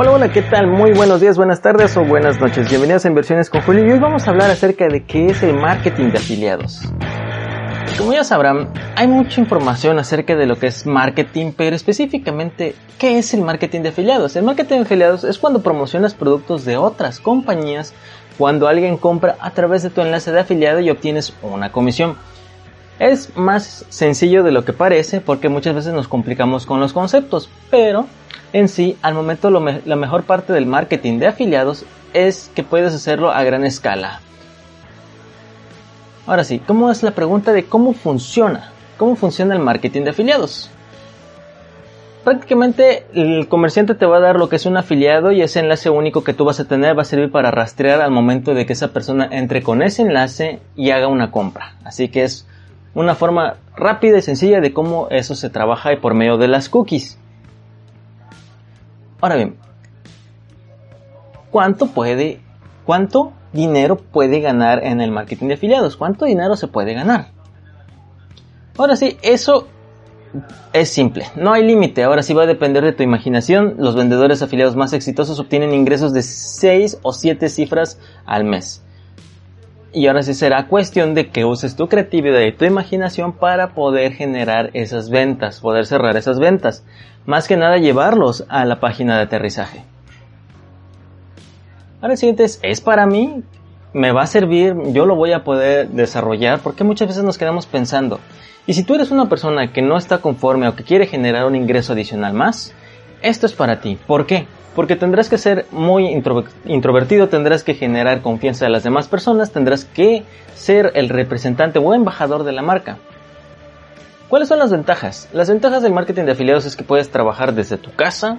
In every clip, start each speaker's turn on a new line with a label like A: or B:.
A: Hola, hola, ¿qué tal? Muy buenos días, buenas tardes o buenas noches. Bienvenidos a Inversiones con Julio y hoy vamos a hablar acerca de qué es el marketing de afiliados. Como ya sabrán, hay mucha información acerca de lo que es marketing, pero específicamente, ¿qué es el marketing de afiliados? El marketing de afiliados es cuando promocionas productos de otras compañías cuando alguien compra a través de tu enlace de afiliado y obtienes una comisión. Es más sencillo de lo que parece porque muchas veces nos complicamos con los conceptos, pero en sí, al momento la mejor parte del marketing de afiliados es que puedes hacerlo a gran escala. Ahora sí, ¿cómo es la pregunta de cómo funciona? ¿Cómo funciona el marketing de afiliados? Prácticamente el comerciante te va a dar lo que es un afiliado y ese enlace único que tú vas a tener va a servir para rastrear al momento de que esa persona entre con ese enlace y haga una compra. Así que es una forma rápida y sencilla de cómo eso se trabaja por medio de las cookies. Ahora bien, ¿cuánto puede, cuánto dinero puede ganar en el marketing de afiliados? ¿Cuánto dinero se puede ganar? Ahora sí, eso es simple, no hay límite, ahora sí va a depender de tu imaginación. Los vendedores afiliados más exitosos obtienen ingresos de 6 o 7 cifras al mes. Y ahora sí será cuestión de que uses tu creatividad y tu imaginación para poder generar esas ventas, poder cerrar esas ventas más que nada llevarlos a la página de aterrizaje. Ahora el siguiente es, ¿es para mí? ¿Me va a servir? ¿Yo lo voy a poder desarrollar? Porque muchas veces nos quedamos pensando, y si tú eres una persona que no está conforme o que quiere generar un ingreso adicional más, esto es para ti. ¿Por qué? Porque tendrás que ser muy introvertido, tendrás que generar confianza de las demás personas, tendrás que ser el representante o embajador de la marca. ¿Cuáles son las ventajas? Las ventajas del marketing de afiliados es que puedes trabajar desde tu casa,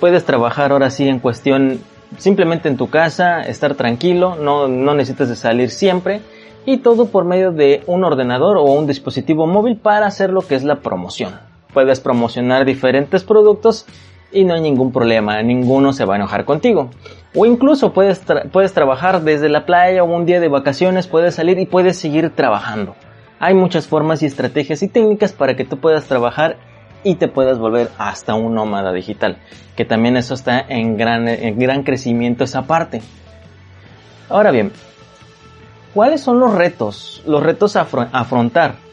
A: puedes trabajar ahora sí en cuestión simplemente en tu casa, estar tranquilo, no, no necesitas salir siempre y todo por medio de un ordenador o un dispositivo móvil para hacer lo que es la promoción. Puedes promocionar diferentes productos y no hay ningún problema, ninguno se va a enojar contigo. O incluso puedes, puedes trabajar desde la playa o un día de vacaciones, puedes salir y puedes seguir trabajando. Hay muchas formas y estrategias y técnicas para que tú puedas trabajar y te puedas volver hasta un nómada digital, que también eso está en gran, en gran crecimiento esa parte. Ahora bien, ¿cuáles son los retos? Los retos a afrontar.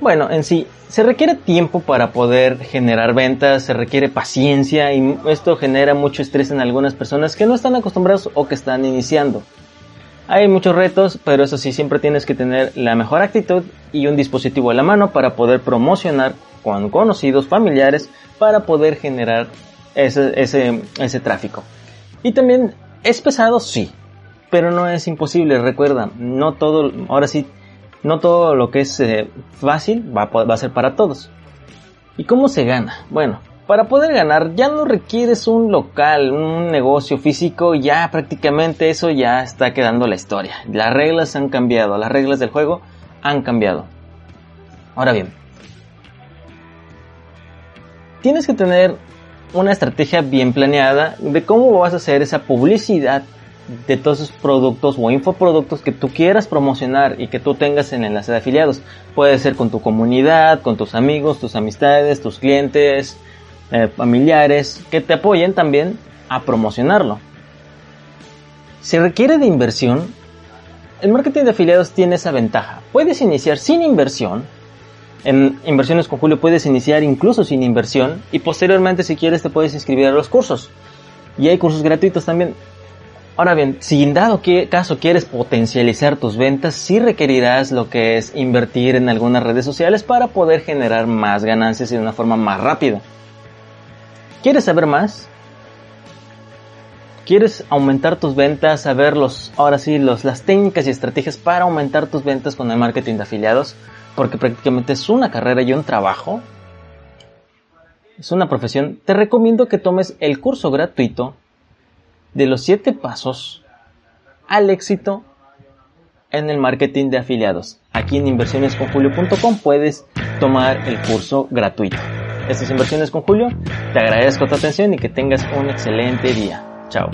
A: Bueno, en sí, se requiere tiempo para poder generar ventas, se requiere paciencia y esto genera mucho estrés en algunas personas que no están acostumbrados o que están iniciando. Hay muchos retos, pero eso sí, siempre tienes que tener la mejor actitud y un dispositivo a la mano para poder promocionar con conocidos, familiares, para poder generar ese, ese, ese tráfico. Y también es pesado, sí, pero no es imposible, recuerda, no todo, ahora sí, no todo lo que es eh, fácil va, va a ser para todos. ¿Y cómo se gana? Bueno, para poder ganar ya no requieres un local, un negocio físico, ya prácticamente eso ya está quedando la historia. Las reglas han cambiado, las reglas del juego han cambiado. Ahora bien, tienes que tener una estrategia bien planeada de cómo vas a hacer esa publicidad de todos esos productos o infoproductos que tú quieras promocionar y que tú tengas en enlace de afiliados. Puede ser con tu comunidad, con tus amigos, tus amistades, tus clientes, eh, familiares que te apoyen también a promocionarlo. Si requiere de inversión, el marketing de afiliados tiene esa ventaja. Puedes iniciar sin inversión. En inversiones con Julio puedes iniciar incluso sin inversión y posteriormente si quieres te puedes inscribir a los cursos. Y hay cursos gratuitos también. Ahora bien, si en dado caso quieres potencializar tus ventas, sí requerirás lo que es invertir en algunas redes sociales para poder generar más ganancias y de una forma más rápida. ¿Quieres saber más? ¿Quieres aumentar tus ventas? Saber los, ahora sí, los, las técnicas y estrategias para aumentar tus ventas con el marketing de afiliados? Porque prácticamente es una carrera y un trabajo. Es una profesión. Te recomiendo que tomes el curso gratuito de los 7 pasos al éxito en el marketing de afiliados. Aquí en inversionesconjulio.com puedes tomar el curso gratuito estas inversiones con Julio. Te agradezco tu atención y que tengas un excelente día. Chao.